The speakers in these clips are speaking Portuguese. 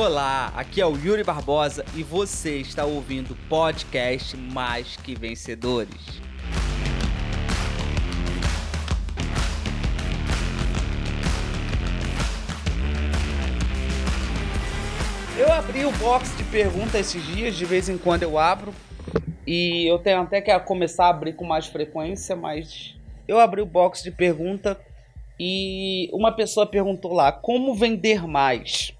Olá, aqui é o Yuri Barbosa e você está ouvindo o podcast Mais Que Vencedores. Eu abri o box de perguntas esses dias, de vez em quando eu abro. E eu tenho até que começar a abrir com mais frequência, mas eu abri o box de pergunta e uma pessoa perguntou lá: como vender mais?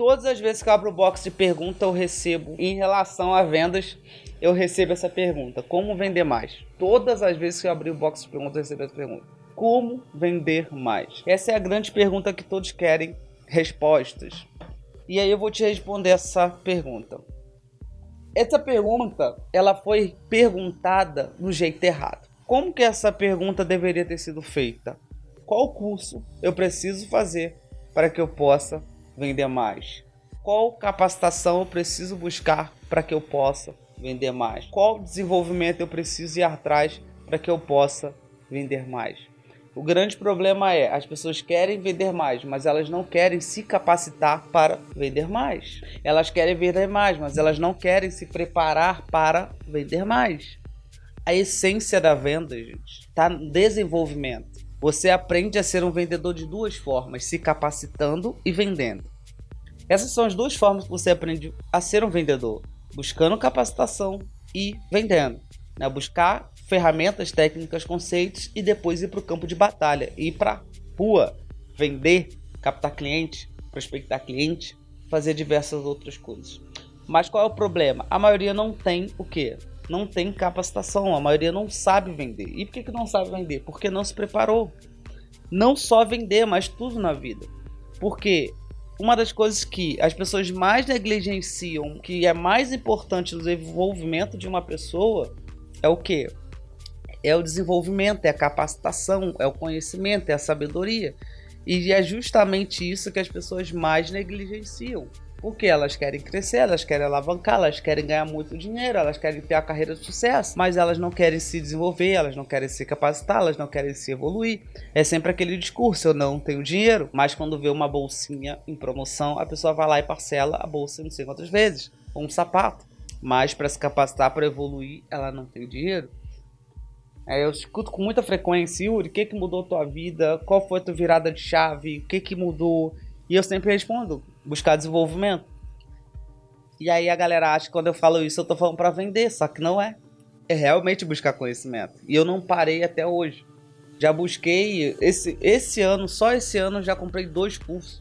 Todas as vezes que eu abro o box de pergunta, eu recebo, em relação a vendas, eu recebo essa pergunta: como vender mais? Todas as vezes que eu abri o box de pergunta, eu recebo essa pergunta: como vender mais? Essa é a grande pergunta que todos querem respostas. E aí eu vou te responder essa pergunta. Essa pergunta, ela foi perguntada do jeito errado. Como que essa pergunta deveria ter sido feita? Qual curso eu preciso fazer para que eu possa vender mais? Qual capacitação eu preciso buscar para que eu possa vender mais? Qual desenvolvimento eu preciso ir atrás para que eu possa vender mais? O grande problema é as pessoas querem vender mais, mas elas não querem se capacitar para vender mais. Elas querem vender mais, mas elas não querem se preparar para vender mais. A essência da venda, gente, está no desenvolvimento. Você aprende a ser um vendedor de duas formas: se capacitando e vendendo. Essas são as duas formas que você aprende a ser um vendedor: buscando capacitação e vendendo. Né? Buscar ferramentas, técnicas, conceitos e depois ir para o campo de batalha, ir para rua, vender, captar cliente, prospectar cliente, fazer diversas outras coisas. Mas qual é o problema? A maioria não tem o que? Não tem capacitação, a maioria não sabe vender. E por que, que não sabe vender? Porque não se preparou. Não só vender, mas tudo na vida. Porque uma das coisas que as pessoas mais negligenciam, que é mais importante no desenvolvimento de uma pessoa, é o que? é o desenvolvimento, é a capacitação, é o conhecimento, é a sabedoria. E é justamente isso que as pessoas mais negligenciam. Porque elas querem crescer, elas querem alavancar, elas querem ganhar muito dinheiro, elas querem ter a carreira de sucesso, mas elas não querem se desenvolver, elas não querem se capacitar, elas não querem se evoluir. É sempre aquele discurso: eu não tenho dinheiro, mas quando vê uma bolsinha em promoção, a pessoa vai lá e parcela a bolsa não sei quantas vezes, ou um sapato. Mas para se capacitar, para evoluir, ela não tem dinheiro. É, eu escuto com muita frequência, Yuri, o que, que mudou tua vida? Qual foi a tua virada de chave? O que, que mudou? E eu sempre respondo, buscar desenvolvimento. E aí a galera acha que quando eu falo isso eu tô falando para vender, só que não é. É realmente buscar conhecimento. E eu não parei até hoje. Já busquei esse esse ano, só esse ano já comprei dois cursos.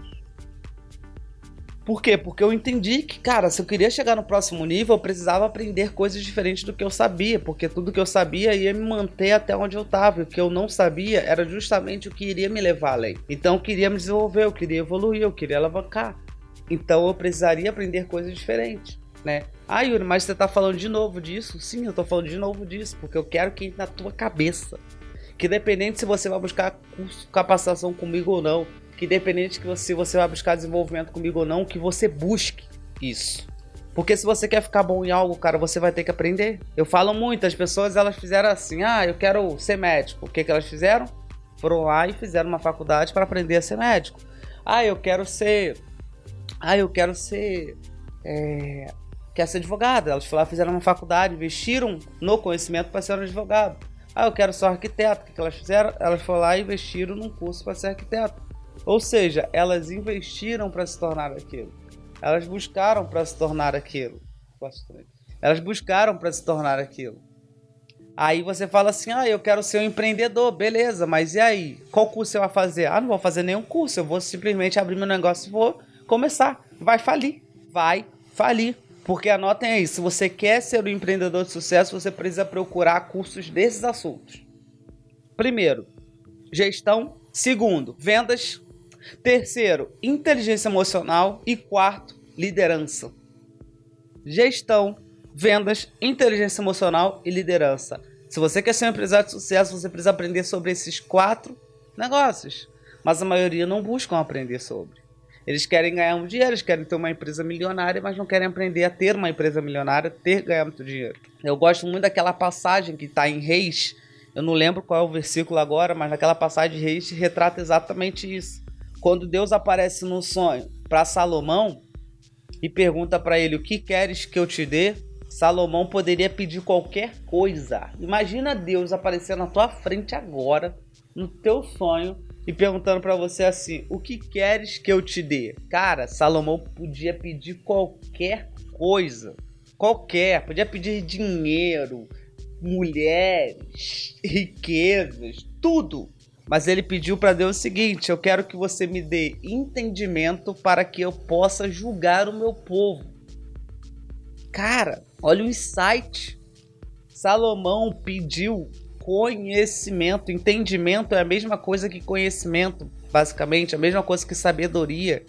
Por quê? Porque eu entendi que, cara, se eu queria chegar no próximo nível, eu precisava aprender coisas diferentes do que eu sabia, porque tudo que eu sabia ia me manter até onde eu estava. O que eu não sabia era justamente o que iria me levar além. Então eu queria me desenvolver, eu queria evoluir, eu queria alavancar. Então eu precisaria aprender coisas diferentes, né? Ah, Yuri, mas você tá falando de novo disso? Sim, eu tô falando de novo disso, porque eu quero que na tua cabeça. Que independente se você vai buscar curso, capacitação comigo ou não, que independente que você, você vai buscar desenvolvimento comigo ou não, que você busque isso. Porque se você quer ficar bom em algo, cara, você vai ter que aprender. Eu falo muito, as pessoas elas fizeram assim: "Ah, eu quero ser médico". O que que elas fizeram? Foram lá e fizeram uma faculdade para aprender a ser médico. Ah, eu quero ser Ah, eu quero ser é... quer ser advogado. Elas lá, fizeram uma faculdade, investiram no conhecimento para ser um advogado. Ah, eu quero ser arquiteto. O que, elas fizeram? Elas foram lá e investiram num curso para ser arquiteto. Ou seja, elas investiram para se tornar aquilo. Elas buscaram para se tornar aquilo. Elas buscaram para se tornar aquilo. Aí você fala assim: ah, eu quero ser um empreendedor, beleza, mas e aí? Qual curso você vai fazer? Ah, não vou fazer nenhum curso, eu vou simplesmente abrir meu negócio e vou começar. Vai falir. Vai falir. Porque anotem aí: se você quer ser um empreendedor de sucesso, você precisa procurar cursos desses assuntos. Primeiro, gestão. Segundo, vendas. Terceiro, inteligência emocional. E quarto, liderança. Gestão, vendas, inteligência emocional e liderança. Se você quer ser um empresário de sucesso, você precisa aprender sobre esses quatro negócios. Mas a maioria não buscam aprender sobre. Eles querem ganhar um dinheiro, eles querem ter uma empresa milionária, mas não querem aprender a ter uma empresa milionária, ter ganhar muito dinheiro. Eu gosto muito daquela passagem que está em Reis. Eu não lembro qual é o versículo agora, mas naquela passagem de Reis retrata exatamente isso quando Deus aparece no sonho para Salomão e pergunta para ele: "O que queres que eu te dê?", Salomão poderia pedir qualquer coisa. Imagina Deus aparecer na tua frente agora, no teu sonho, e perguntando para você assim: "O que queres que eu te dê?". Cara, Salomão podia pedir qualquer coisa. Qualquer, podia pedir dinheiro, mulheres, riquezas, tudo. Mas ele pediu para Deus o seguinte: eu quero que você me dê entendimento para que eu possa julgar o meu povo. Cara, olha o insight. Salomão pediu conhecimento. Entendimento é a mesma coisa que conhecimento, basicamente, a mesma coisa que sabedoria.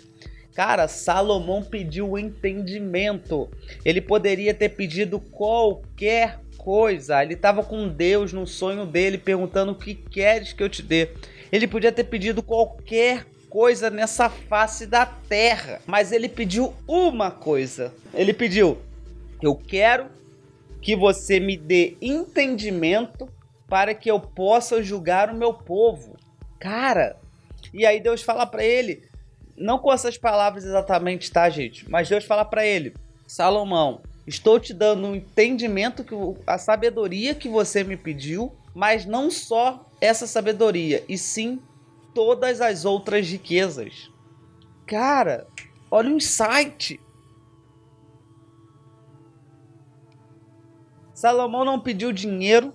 Cara, Salomão pediu entendimento. Ele poderia ter pedido qualquer coisa. Ele estava com Deus no sonho dele, perguntando o que queres que eu te dê. Ele podia ter pedido qualquer coisa nessa face da terra, mas ele pediu uma coisa. Ele pediu: Eu quero que você me dê entendimento para que eu possa julgar o meu povo. Cara, e aí Deus fala para ele, não com essas palavras exatamente, tá, gente? Mas Deus fala para ele: Salomão, Estou te dando um entendimento, que a sabedoria que você me pediu, mas não só essa sabedoria, e sim todas as outras riquezas. Cara, olha o insight. Salomão não pediu dinheiro,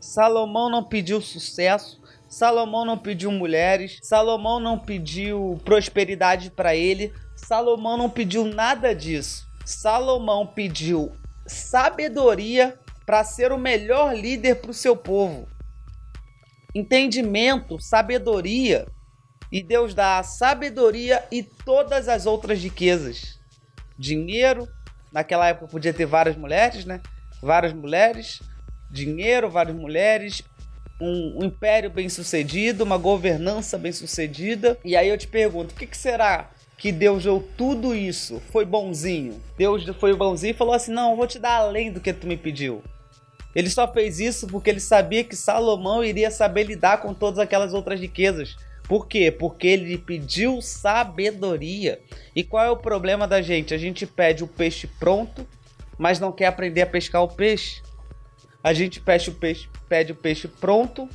Salomão não pediu sucesso, Salomão não pediu mulheres, Salomão não pediu prosperidade para ele, Salomão não pediu nada disso. Salomão pediu sabedoria para ser o melhor líder para o seu povo. Entendimento, sabedoria. E Deus dá a sabedoria e todas as outras riquezas. Dinheiro, naquela época podia ter várias mulheres, né? Várias mulheres, dinheiro, várias mulheres, um, um império bem sucedido, uma governança bem sucedida. E aí eu te pergunto, o que, que será que Deus deu tudo isso, foi bonzinho. Deus foi bonzinho e falou assim: Não, eu vou te dar além do que tu me pediu. Ele só fez isso porque ele sabia que Salomão iria saber lidar com todas aquelas outras riquezas. Por quê? Porque ele pediu sabedoria. E qual é o problema da gente? A gente pede o peixe pronto, mas não quer aprender a pescar o peixe. A gente pede o peixe, pede o peixe pronto,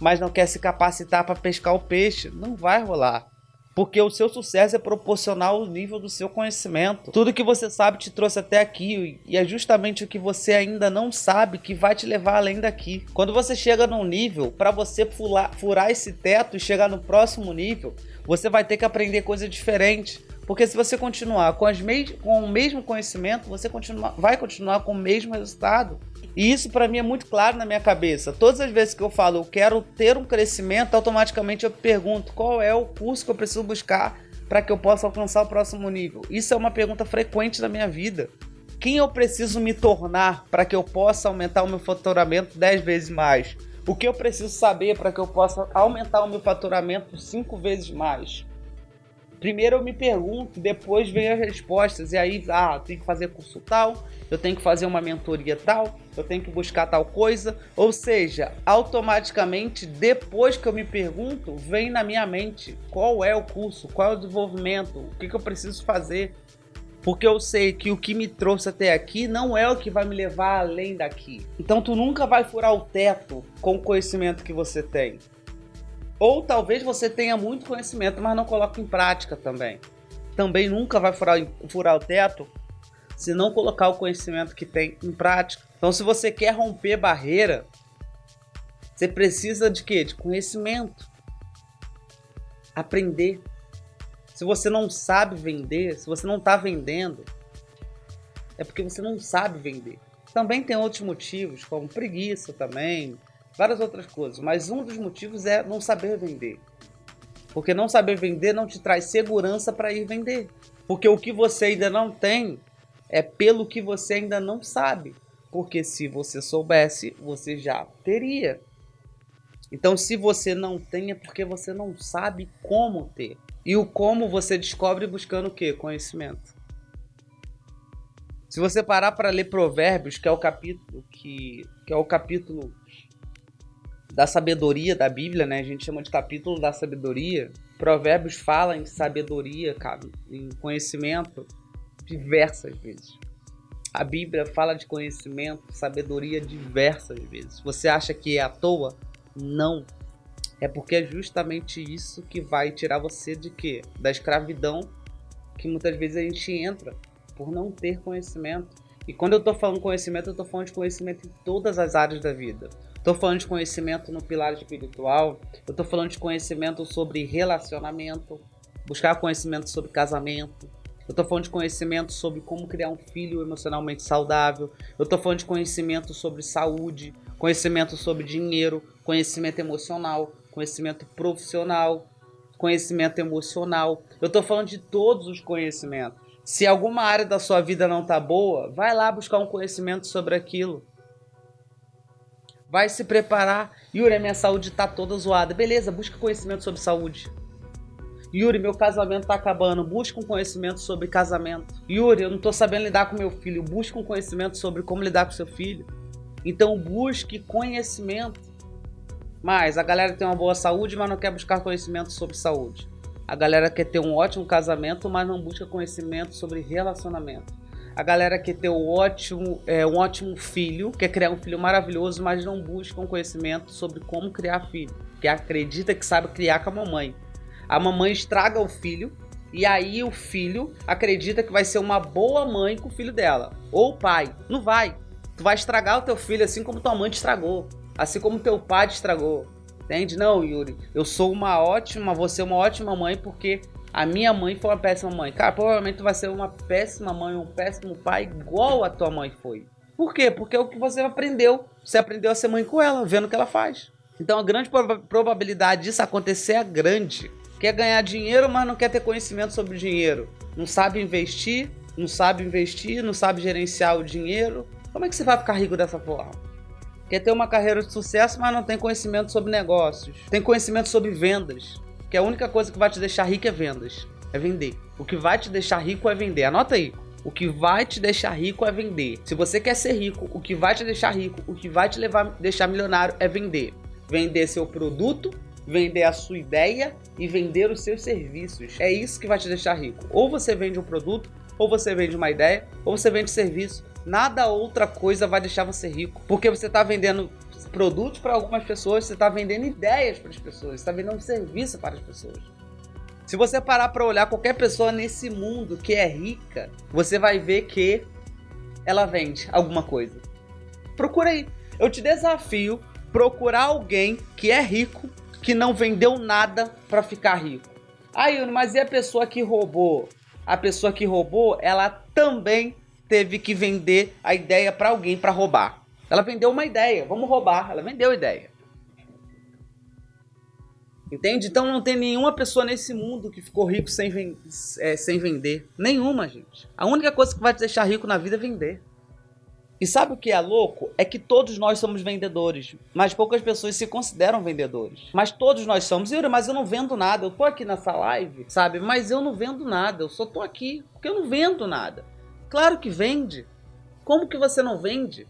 mas não quer se capacitar para pescar o peixe. Não vai rolar. Porque o seu sucesso é proporcional ao nível do seu conhecimento. Tudo que você sabe te trouxe até aqui e é justamente o que você ainda não sabe que vai te levar além daqui. Quando você chega num nível, para você furar, furar esse teto e chegar no próximo nível, você vai ter que aprender coisa diferente. Porque se você continuar com, as com o mesmo conhecimento, você continua, vai continuar com o mesmo resultado. E isso para mim é muito claro na minha cabeça. Todas as vezes que eu falo eu quero ter um crescimento, automaticamente eu pergunto qual é o curso que eu preciso buscar para que eu possa alcançar o próximo nível. Isso é uma pergunta frequente na minha vida. Quem eu preciso me tornar para que eu possa aumentar o meu faturamento 10 vezes mais? O que eu preciso saber para que eu possa aumentar o meu faturamento 5 vezes mais? Primeiro eu me pergunto, depois vem as respostas. E aí, ah, tem que fazer curso tal, eu tenho que fazer uma mentoria tal, eu tenho que buscar tal coisa. Ou seja, automaticamente, depois que eu me pergunto, vem na minha mente qual é o curso, qual é o desenvolvimento, o que, que eu preciso fazer. Porque eu sei que o que me trouxe até aqui não é o que vai me levar além daqui. Então tu nunca vai furar o teto com o conhecimento que você tem. Ou talvez você tenha muito conhecimento, mas não coloque em prática também. Também nunca vai furar, furar o teto se não colocar o conhecimento que tem em prática. Então, se você quer romper barreira, você precisa de quê? De conhecimento. Aprender. Se você não sabe vender, se você não está vendendo, é porque você não sabe vender. Também tem outros motivos, como preguiça também, várias outras coisas, mas um dos motivos é não saber vender. Porque não saber vender não te traz segurança para ir vender. Porque o que você ainda não tem é pelo que você ainda não sabe. Porque se você soubesse, você já teria. Então, se você não tem, é porque você não sabe como ter. E o como você descobre buscando o quê? Conhecimento. Se você parar para ler Provérbios, que é o capítulo que, que é o capítulo da sabedoria da Bíblia, né? A gente chama de capítulo da sabedoria. Provérbios fala em sabedoria, cara, em conhecimento diversas vezes. A Bíblia fala de conhecimento, sabedoria diversas vezes. Você acha que é à toa? Não. É porque é justamente isso que vai tirar você de quê? Da escravidão que muitas vezes a gente entra por não ter conhecimento. E quando eu estou falando conhecimento, eu estou falando de conhecimento em todas as áreas da vida. Estou falando de conhecimento no pilar espiritual, eu estou falando de conhecimento sobre relacionamento, buscar conhecimento sobre casamento, eu estou falando de conhecimento sobre como criar um filho emocionalmente saudável, eu estou falando de conhecimento sobre saúde, conhecimento sobre dinheiro, conhecimento emocional, conhecimento profissional, conhecimento emocional. Eu estou falando de todos os conhecimentos. Se alguma área da sua vida não tá boa, vai lá buscar um conhecimento sobre aquilo. Vai se preparar. Yuri, a minha saúde tá toda zoada. Beleza, busca conhecimento sobre saúde. Yuri, meu casamento tá acabando. Busca um conhecimento sobre casamento. Yuri, eu não tô sabendo lidar com meu filho. Busca um conhecimento sobre como lidar com seu filho. Então busque conhecimento. Mas a galera tem uma boa saúde, mas não quer buscar conhecimento sobre saúde. A galera quer ter um ótimo casamento, mas não busca conhecimento sobre relacionamento. A galera quer ter um ótimo, é, um ótimo filho, quer criar um filho maravilhoso, mas não busca um conhecimento sobre como criar filho. Que acredita que sabe criar com a mamãe. A mamãe estraga o filho, e aí o filho acredita que vai ser uma boa mãe com o filho dela. Ou o pai. Não vai. Tu vai estragar o teu filho assim como tua mãe te estragou. Assim como teu pai te estragou. Entende? Não, Yuri. Eu sou uma ótima, vou ser uma ótima mãe porque a minha mãe foi uma péssima mãe. Cara, provavelmente tu vai ser uma péssima mãe, um péssimo pai, igual a tua mãe foi. Por quê? Porque é o que você aprendeu. Você aprendeu a ser mãe com ela, vendo o que ela faz. Então a grande probabilidade disso acontecer é grande. Quer ganhar dinheiro, mas não quer ter conhecimento sobre dinheiro. Não sabe investir, não sabe investir, não sabe gerenciar o dinheiro. Como é que você vai ficar rico dessa forma? Quer ter uma carreira de sucesso, mas não tem conhecimento sobre negócios. Tem conhecimento sobre vendas que a única coisa que vai te deixar rico é vendas, é vender. O que vai te deixar rico é vender. Anota aí. O que vai te deixar rico é vender. Se você quer ser rico, o que vai te deixar rico, o que vai te levar deixar milionário é vender. Vender seu produto, vender a sua ideia e vender os seus serviços. É isso que vai te deixar rico. Ou você vende um produto, ou você vende uma ideia, ou você vende serviço. Nada outra coisa vai deixar você rico, porque você está vendendo produtos para algumas pessoas, você está vendendo ideias para as pessoas, está vendendo um serviço para as pessoas. Se você parar para olhar qualquer pessoa nesse mundo que é rica, você vai ver que ela vende alguma coisa. Procura aí. Eu te desafio procurar alguém que é rico, que não vendeu nada para ficar rico. Aí, mas e a pessoa que roubou? A pessoa que roubou, ela também teve que vender a ideia para alguém para roubar. Ela vendeu uma ideia, vamos roubar. Ela vendeu a ideia. Entende? Então não tem nenhuma pessoa nesse mundo que ficou rico sem, é, sem vender. Nenhuma, gente. A única coisa que vai te deixar rico na vida é vender. E sabe o que é louco? É que todos nós somos vendedores, mas poucas pessoas se consideram vendedores. Mas todos nós somos. Yuri, mas eu não vendo nada. Eu tô aqui nessa live, sabe? Mas eu não vendo nada. Eu só tô aqui porque eu não vendo nada. Claro que vende. Como que você não vende?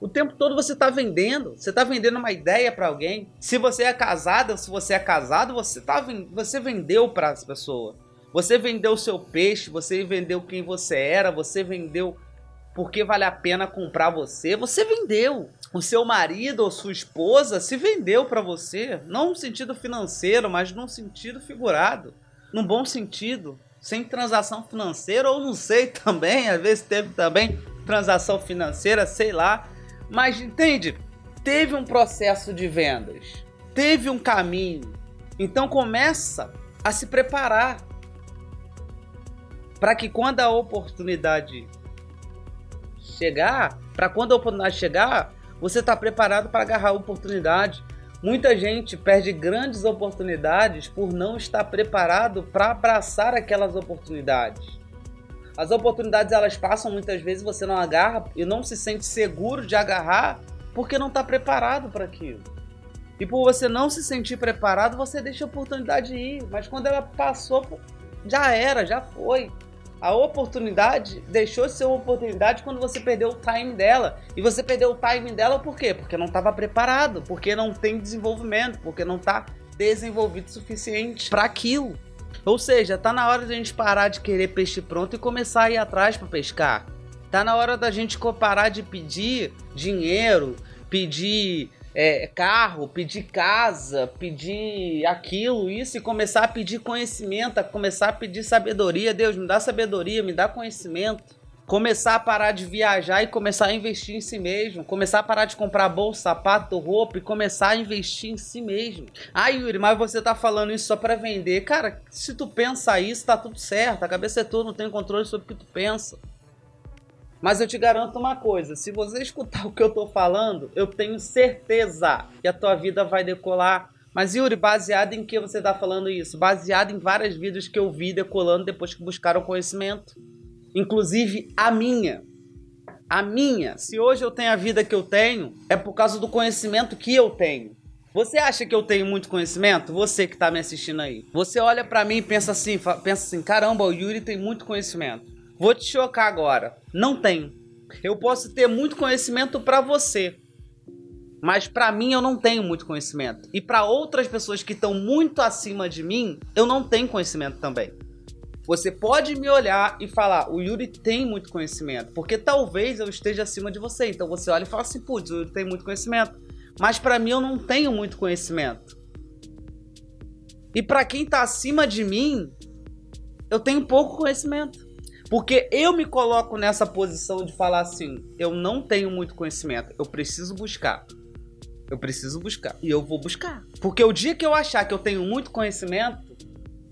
O tempo todo você está vendendo, você está vendendo uma ideia para alguém. Se você é casada, se você é casado, você tá você vendeu para as pessoas. Você vendeu seu peixe, você vendeu quem você era, você vendeu porque vale a pena comprar você. Você vendeu. O seu marido ou sua esposa se vendeu para você, não no sentido financeiro, mas num sentido figurado, num bom sentido, sem transação financeira ou não sei também, às vezes teve também transação financeira, sei lá mas entende? Teve um processo de vendas, teve um caminho. Então começa a se preparar para que quando a oportunidade chegar, para quando a oportunidade chegar, você está preparado para agarrar a oportunidade. Muita gente perde grandes oportunidades por não estar preparado para abraçar aquelas oportunidades. As oportunidades elas passam muitas vezes você não agarra e não se sente seguro de agarrar porque não está preparado para aquilo. E por você não se sentir preparado, você deixa a oportunidade ir. Mas quando ela passou, já era, já foi. A oportunidade deixou de ser uma oportunidade quando você perdeu o time dela. E você perdeu o time dela por quê? Porque não estava preparado, porque não tem desenvolvimento, porque não está desenvolvido o suficiente para aquilo. Ou seja, tá na hora de a gente parar de querer peixe pronto e começar a ir atrás para pescar. Tá na hora da gente parar de pedir dinheiro, pedir é, carro, pedir casa, pedir aquilo, isso e começar a pedir conhecimento, a começar a pedir sabedoria. Deus, me dá sabedoria, me dá conhecimento começar a parar de viajar e começar a investir em si mesmo, começar a parar de comprar bolsa, sapato, roupa e começar a investir em si mesmo. Ah, Yuri, mas você tá falando isso só para vender. Cara, se tu pensa isso, tá tudo certo. A cabeça é tua, não tem controle sobre o que tu pensa. Mas eu te garanto uma coisa, se você escutar o que eu tô falando, eu tenho certeza que a tua vida vai decolar. Mas Yuri, baseado em que você tá falando isso? Baseado em várias vídeos que eu vi decolando depois que buscaram conhecimento inclusive a minha. A minha. Se hoje eu tenho a vida que eu tenho, é por causa do conhecimento que eu tenho. Você acha que eu tenho muito conhecimento? Você que está me assistindo aí. Você olha para mim e pensa assim, pensa assim, caramba, o Yuri tem muito conhecimento. Vou te chocar agora. Não tenho. Eu posso ter muito conhecimento para você, mas para mim eu não tenho muito conhecimento. E para outras pessoas que estão muito acima de mim, eu não tenho conhecimento também. Você pode me olhar e falar, o Yuri tem muito conhecimento, porque talvez eu esteja acima de você. Então você olha e fala assim, putz, o Yuri tem muito conhecimento. Mas para mim eu não tenho muito conhecimento. E para quem tá acima de mim, eu tenho pouco conhecimento. Porque eu me coloco nessa posição de falar assim: eu não tenho muito conhecimento, eu preciso buscar. Eu preciso buscar. E eu vou buscar. Porque o dia que eu achar que eu tenho muito conhecimento,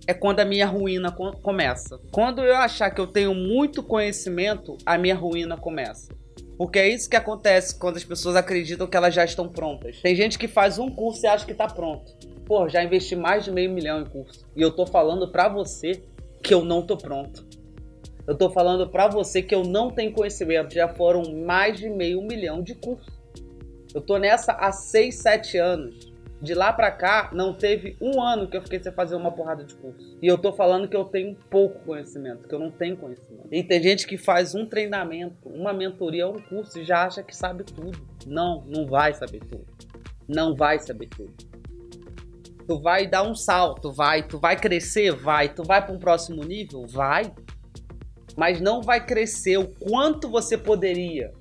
é quando a minha ruína começa. Quando eu achar que eu tenho muito conhecimento, a minha ruína começa. Porque é isso que acontece quando as pessoas acreditam que elas já estão prontas. Tem gente que faz um curso e acha que está pronto. Pô, já investi mais de meio milhão em curso. E eu tô falando para você que eu não tô pronto. Eu tô falando para você que eu não tenho conhecimento. Já foram mais de meio milhão de cursos. Eu tô nessa há 6, 7 anos de lá para cá, não teve um ano que eu fiquei sem fazer uma porrada de curso. E eu tô falando que eu tenho pouco conhecimento, que eu não tenho conhecimento. E tem gente que faz um treinamento, uma mentoria, um curso e já acha que sabe tudo. Não, não vai saber tudo. Não vai saber tudo. Tu vai dar um salto, vai. Tu vai crescer, vai. Tu vai para um próximo nível, vai. Mas não vai crescer o quanto você poderia.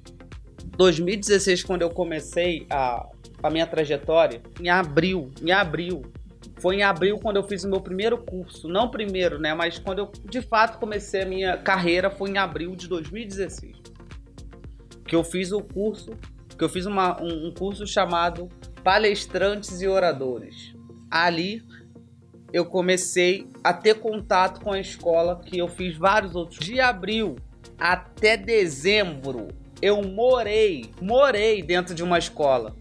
2016, quando eu comecei a a minha trajetória em abril. Em abril. Foi em abril quando eu fiz o meu primeiro curso. Não primeiro, né? Mas quando eu de fato comecei a minha carreira foi em abril de 2016. Que eu fiz o curso. Que eu fiz uma, um, um curso chamado Palestrantes e Oradores. Ali eu comecei a ter contato com a escola que eu fiz vários outros. De abril até dezembro, eu morei, morei dentro de uma escola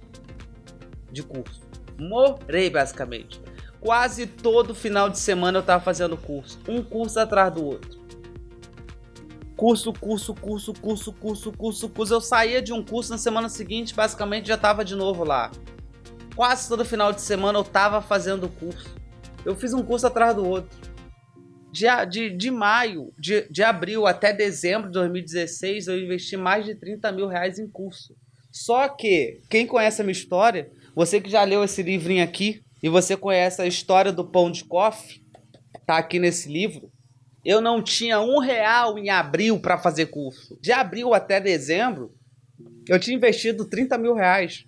de curso. Morei, basicamente. Quase todo final de semana eu tava fazendo curso. Um curso atrás do outro. Curso, curso, curso, curso, curso, curso, curso. Eu saía de um curso na semana seguinte, basicamente já tava de novo lá. Quase todo final de semana eu tava fazendo curso. Eu fiz um curso atrás do outro. De, de, de maio, de, de abril até dezembro de 2016, eu investi mais de 30 mil reais em curso. Só que, quem conhece a minha história, você que já leu esse livrinho aqui e você conhece a história do pão de coffee, tá aqui nesse livro. Eu não tinha um real em abril para fazer curso. De abril até dezembro, eu tinha investido 30 mil reais.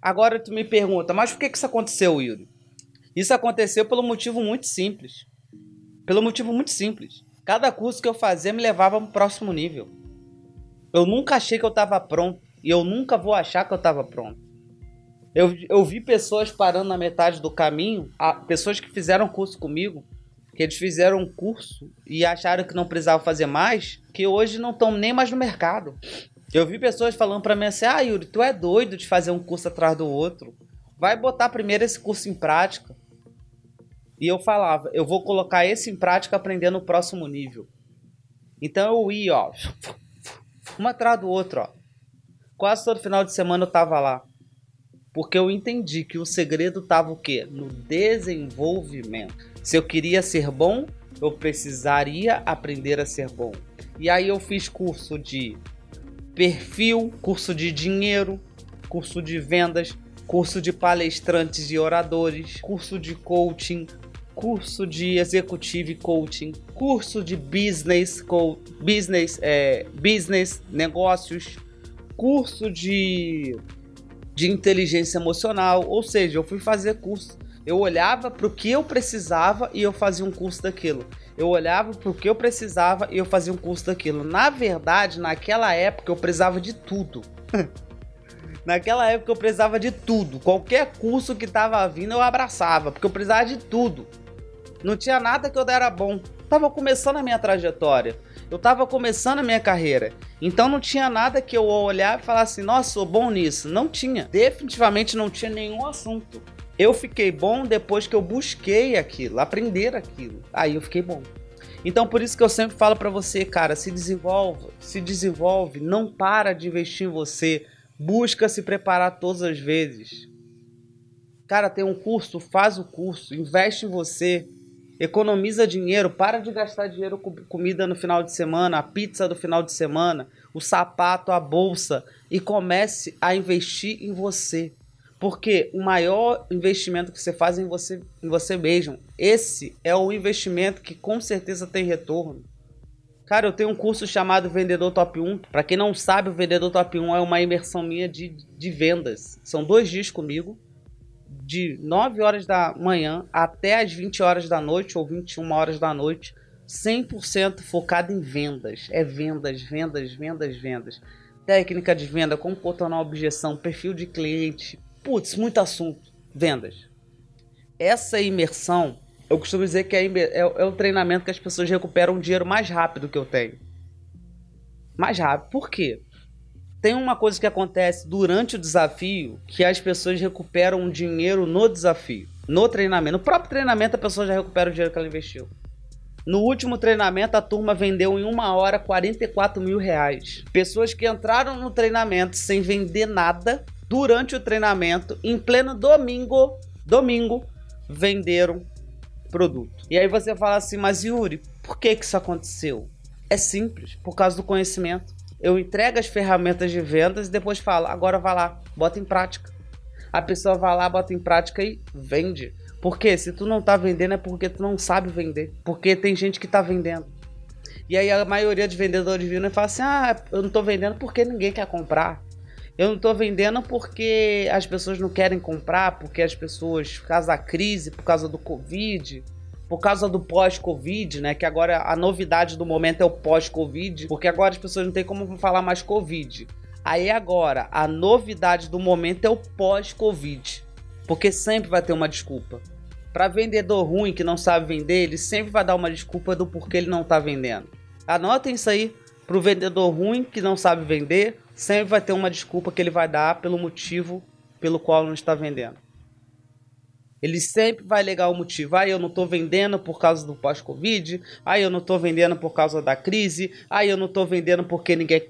Agora tu me pergunta, mas por que, que isso aconteceu, Yuri? Isso aconteceu pelo motivo muito simples. Pelo motivo muito simples. Cada curso que eu fazia me levava para um próximo nível. Eu nunca achei que eu estava pronto. E eu nunca vou achar que eu estava pronto. Eu, eu vi pessoas parando na metade do caminho, pessoas que fizeram curso comigo, que eles fizeram um curso e acharam que não precisavam fazer mais, que hoje não estão nem mais no mercado. Eu vi pessoas falando para mim assim: ah, Yuri, tu é doido de fazer um curso atrás do outro. Vai botar primeiro esse curso em prática. E eu falava: eu vou colocar esse em prática aprendendo no próximo nível. Então eu ia, ó, um atrás do outro, ó. Quase todo final de semana eu tava lá. Porque eu entendi que o segredo estava o quê? No desenvolvimento. Se eu queria ser bom, eu precisaria aprender a ser bom. E aí eu fiz curso de perfil, curso de dinheiro, curso de vendas, curso de palestrantes e oradores, curso de coaching, curso de executive coaching, curso de business, co business, é, business, negócios, curso de, de inteligência emocional. Ou seja, eu fui fazer curso. Eu olhava para o que eu precisava e eu fazia um curso daquilo. Eu olhava para o que eu precisava e eu fazia um curso daquilo. Na verdade, naquela época eu precisava de tudo. Naquela época eu precisava de tudo. Qualquer curso que tava vindo eu abraçava, porque eu precisava de tudo. Não tinha nada que eu dera bom. Tava começando a minha trajetória. Eu tava começando a minha carreira. Então não tinha nada que eu olhar e falar assim, nossa, sou bom nisso. Não tinha. Definitivamente não tinha nenhum assunto. Eu fiquei bom depois que eu busquei aquilo, aprender aquilo. Aí eu fiquei bom. Então por isso que eu sempre falo para você, cara, se desenvolve, se desenvolve, não para de investir em você, busca se preparar todas as vezes. Cara, tem um curso, faz o curso, investe em você, economiza dinheiro, para de gastar dinheiro com comida no final de semana, a pizza do final de semana, o sapato, a bolsa e comece a investir em você. Porque o maior investimento que você faz é em você, em você mesmo. Esse é o investimento que com certeza tem retorno. Cara, eu tenho um curso chamado Vendedor Top 1. Para quem não sabe, o Vendedor Top 1 é uma imersão minha de, de vendas. São dois dias comigo de 9 horas da manhã até as 20 horas da noite ou 21 horas da noite, 100% focado em vendas. É vendas, vendas, vendas, vendas. Técnica de venda, como contornar objeção, perfil de cliente. Putz, muito assunto. Vendas. Essa imersão, eu costumo dizer que é, é, é o treinamento que as pessoas recuperam o dinheiro mais rápido que eu tenho. Mais rápido. Por quê? Tem uma coisa que acontece durante o desafio que as pessoas recuperam o dinheiro no desafio, no treinamento. No próprio treinamento a pessoa já recupera o dinheiro que ela investiu. No último treinamento a turma vendeu em uma hora 44 mil reais. Pessoas que entraram no treinamento sem vender nada durante o treinamento, em pleno domingo, domingo, venderam produto. E aí você fala assim, mas Yuri, por que, que isso aconteceu? É simples, por causa do conhecimento. Eu entrego as ferramentas de vendas e depois falo, agora vai lá, bota em prática. A pessoa vai lá, bota em prática e vende. Porque se tu não tá vendendo é porque tu não sabe vender. Porque tem gente que tá vendendo. E aí a maioria dos vendedores e fala assim: "Ah, eu não tô vendendo porque ninguém quer comprar. Eu não tô vendendo porque as pessoas não querem comprar, porque as pessoas, por causa da crise, por causa do Covid, por causa do pós-Covid, né? Que agora a novidade do momento é o pós-Covid, porque agora as pessoas não têm como falar mais Covid. Aí agora, a novidade do momento é o pós-Covid, porque sempre vai ter uma desculpa. Para vendedor ruim que não sabe vender, ele sempre vai dar uma desculpa do porquê ele não está vendendo. Anotem isso aí. Para o vendedor ruim que não sabe vender, sempre vai ter uma desculpa que ele vai dar pelo motivo pelo qual não está vendendo. Ele sempre vai alegar o motivo. Ah, eu não estou vendendo por causa do pós-Covid. Ah, eu não estou vendendo por causa da crise. Ah, eu não estou vendendo porque ninguém,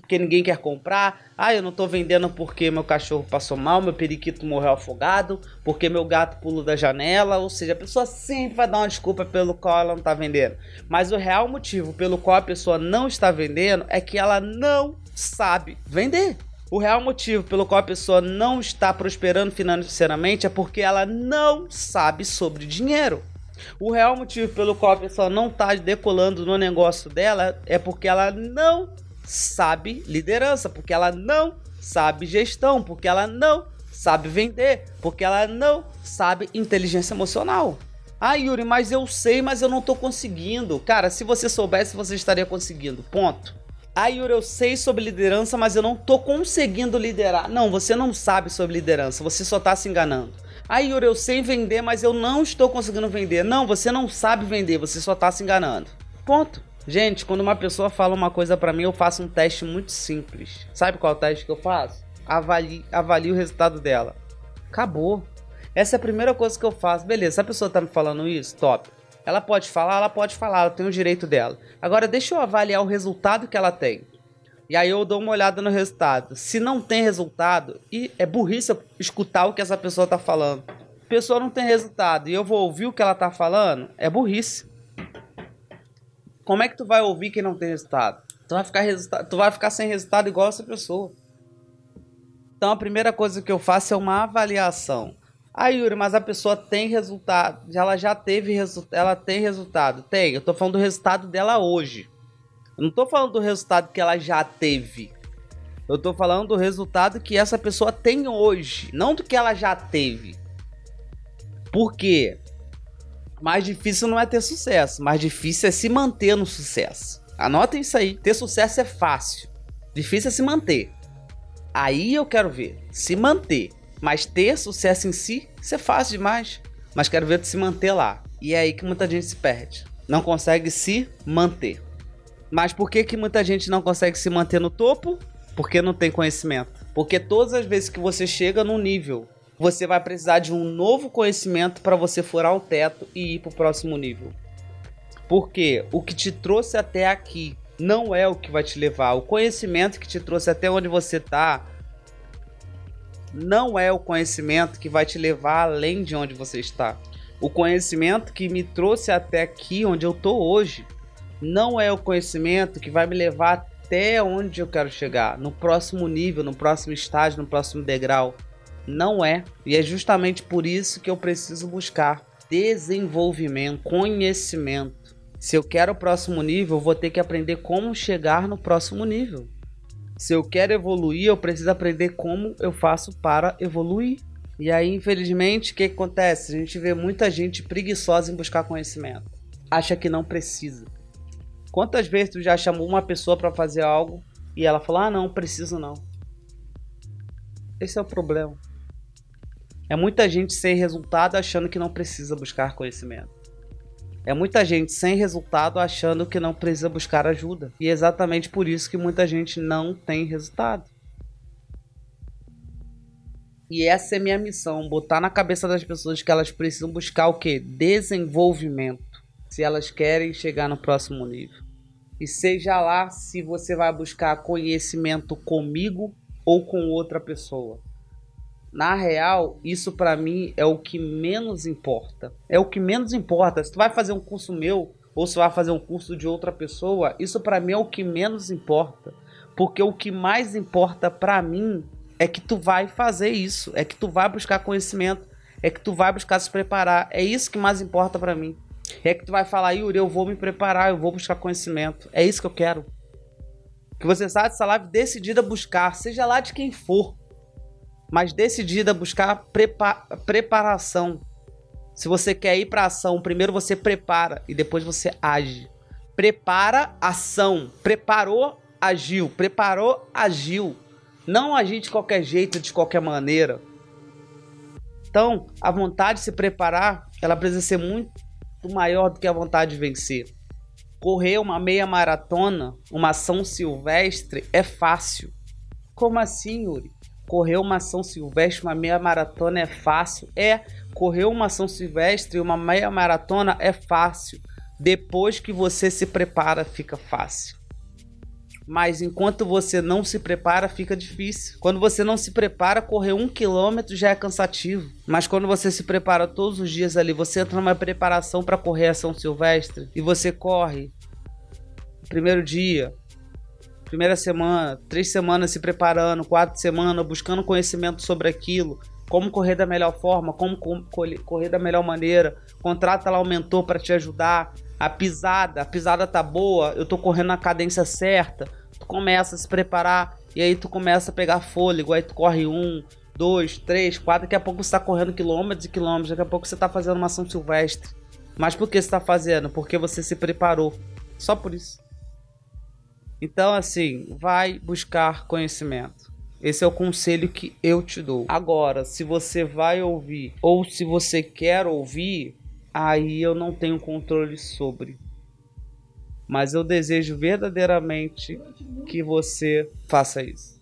porque ninguém quer comprar. Ah, eu não estou vendendo porque meu cachorro passou mal, meu periquito morreu afogado, porque meu gato pulou da janela. Ou seja, a pessoa sempre vai dar uma desculpa pelo qual ela não está vendendo. Mas o real motivo pelo qual a pessoa não está vendendo é que ela não sabe vender. O real motivo pelo qual a pessoa não está prosperando financeiramente é porque ela não sabe sobre dinheiro. O real motivo pelo qual a pessoa não está decolando no negócio dela é porque ela não sabe liderança, porque ela não sabe gestão, porque ela não sabe vender, porque ela não sabe inteligência emocional. Ah, Yuri, mas eu sei, mas eu não estou conseguindo. Cara, se você soubesse, você estaria conseguindo. Ponto. Ah, Yuri, eu sei sobre liderança, mas eu não tô conseguindo liderar. Não, você não sabe sobre liderança, você só tá se enganando. Ah, Yuri, eu sei vender, mas eu não estou conseguindo vender. Não, você não sabe vender, você só tá se enganando. Ponto. Gente, quando uma pessoa fala uma coisa para mim, eu faço um teste muito simples. Sabe qual é o teste que eu faço? Avalie, avalie o resultado dela. Acabou. Essa é a primeira coisa que eu faço. Beleza, se a pessoa tá me falando isso, top. Ela pode falar, ela pode falar, ela tem o direito dela. Agora deixa eu avaliar o resultado que ela tem. E aí eu dou uma olhada no resultado. Se não tem resultado, e é burrice escutar o que essa pessoa está falando. A pessoa não tem resultado e eu vou ouvir o que ela está falando, é burrice. Como é que tu vai ouvir quem não tem resultado? Tu vai ficar, resultado, tu vai ficar sem resultado igual essa pessoa. Então a primeira coisa que eu faço é uma avaliação. Ah, Yuri, mas a pessoa tem resultado. Ela já teve resultado. Ela tem resultado. Tem. Eu tô falando do resultado dela hoje. Eu não tô falando do resultado que ela já teve. Eu tô falando do resultado que essa pessoa tem hoje. Não do que ela já teve. Por quê? Mais difícil não é ter sucesso. Mais difícil é se manter no sucesso. Anotem isso aí. Ter sucesso é fácil. Difícil é se manter. Aí eu quero ver. Se manter. Mas ter sucesso em si, isso é fácil demais. Mas quero ver tu se manter lá. E é aí que muita gente se perde. Não consegue se manter. Mas por que, que muita gente não consegue se manter no topo? Porque não tem conhecimento. Porque todas as vezes que você chega num nível, você vai precisar de um novo conhecimento para você furar o teto e ir para o próximo nível. Porque o que te trouxe até aqui não é o que vai te levar. O conhecimento que te trouxe até onde você está não é o conhecimento que vai te levar além de onde você está. O conhecimento que me trouxe até aqui onde eu tô hoje não é o conhecimento que vai me levar até onde eu quero chegar, no próximo nível, no próximo estágio, no próximo degrau. Não é. E é justamente por isso que eu preciso buscar desenvolvimento, conhecimento. Se eu quero o próximo nível, eu vou ter que aprender como chegar no próximo nível. Se eu quero evoluir, eu preciso aprender como eu faço para evoluir. E aí, infelizmente, o que, que acontece? A gente vê muita gente preguiçosa em buscar conhecimento. Acha que não precisa. Quantas vezes tu já chamou uma pessoa para fazer algo e ela falou: "Ah, não, preciso não". Esse é o problema. É muita gente sem resultado achando que não precisa buscar conhecimento. É muita gente sem resultado achando que não precisa buscar ajuda. E é exatamente por isso que muita gente não tem resultado. E essa é minha missão, botar na cabeça das pessoas que elas precisam buscar o que? Desenvolvimento. Se elas querem chegar no próximo nível. E seja lá se você vai buscar conhecimento comigo ou com outra pessoa. Na real, isso para mim é o que menos importa. É o que menos importa. Se tu vai fazer um curso meu ou se vai fazer um curso de outra pessoa, isso para mim é o que menos importa. Porque o que mais importa para mim é que tu vai fazer isso, é que tu vai buscar conhecimento, é que tu vai buscar se preparar. É isso que mais importa para mim. É que tu vai falar, Yuri, eu vou me preparar, eu vou buscar conhecimento. É isso que eu quero. Que você saia dessa live decidida a buscar, seja lá de quem for mas decidida a buscar prepa preparação. Se você quer ir para ação, primeiro você prepara e depois você age. Prepara ação, preparou, agiu, preparou, agiu. Não agir de qualquer jeito, de qualquer maneira. Então, a vontade de se preparar, ela precisa ser muito maior do que a vontade de vencer. Correr uma meia maratona, uma ação silvestre, é fácil. Como assim, Yuri? Correr uma ação silvestre, uma meia maratona é fácil. É, correr uma ação silvestre, uma meia maratona é fácil. Depois que você se prepara, fica fácil. Mas enquanto você não se prepara, fica difícil. Quando você não se prepara, correr um quilômetro já é cansativo. Mas quando você se prepara todos os dias ali, você entra numa preparação para correr a ação silvestre e você corre. Primeiro dia, primeira semana, três semanas se preparando, quatro semanas buscando conhecimento sobre aquilo, como correr da melhor forma, como correr da melhor maneira, contrata lá o mentor para te ajudar, a pisada, a pisada tá boa, eu tô correndo na cadência certa, tu começa a se preparar e aí tu começa a pegar fôlego, aí tu corre um, dois, três, quatro, daqui a pouco você tá correndo quilômetros e quilômetros, daqui a pouco você tá fazendo uma ação silvestre. Mas por que você tá fazendo? Porque você se preparou. Só por isso. Então, assim, vai buscar conhecimento. Esse é o conselho que eu te dou. Agora, se você vai ouvir ou se você quer ouvir, aí eu não tenho controle sobre. Mas eu desejo verdadeiramente que você faça isso.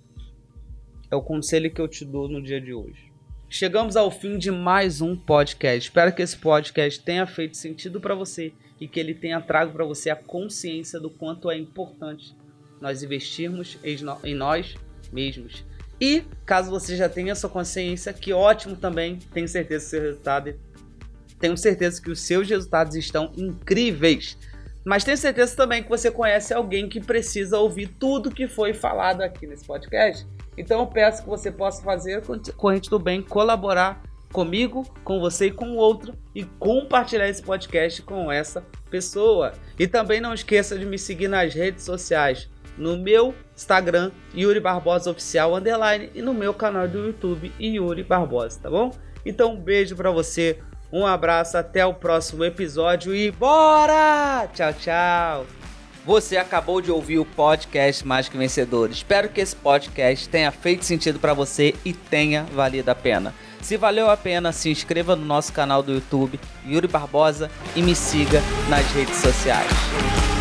É o conselho que eu te dou no dia de hoje. Chegamos ao fim de mais um podcast. Espero que esse podcast tenha feito sentido para você e que ele tenha trago para você a consciência do quanto é importante nós investirmos em nós mesmos. E caso você já tenha sua consciência, que ótimo também, tenho certeza que seu resultado, tenho certeza que os seus resultados estão incríveis. Mas tenho certeza também que você conhece alguém que precisa ouvir tudo que foi falado aqui nesse podcast Então eu peço que você possa fazer corrente do bem, colaborar comigo, com você e com o outro e compartilhar esse podcast com essa pessoa. E também não esqueça de me seguir nas redes sociais, no meu Instagram, Yuri Barbosa Oficial Underline, e no meu canal do YouTube, Yuri Barbosa, tá bom? Então um beijo para você, um abraço, até o próximo episódio e bora! Tchau, tchau! Você acabou de ouvir o podcast Mais que Vencedor. Espero que esse podcast tenha feito sentido para você e tenha valido a pena. Se valeu a pena, se inscreva no nosso canal do YouTube, Yuri Barbosa, e me siga nas redes sociais.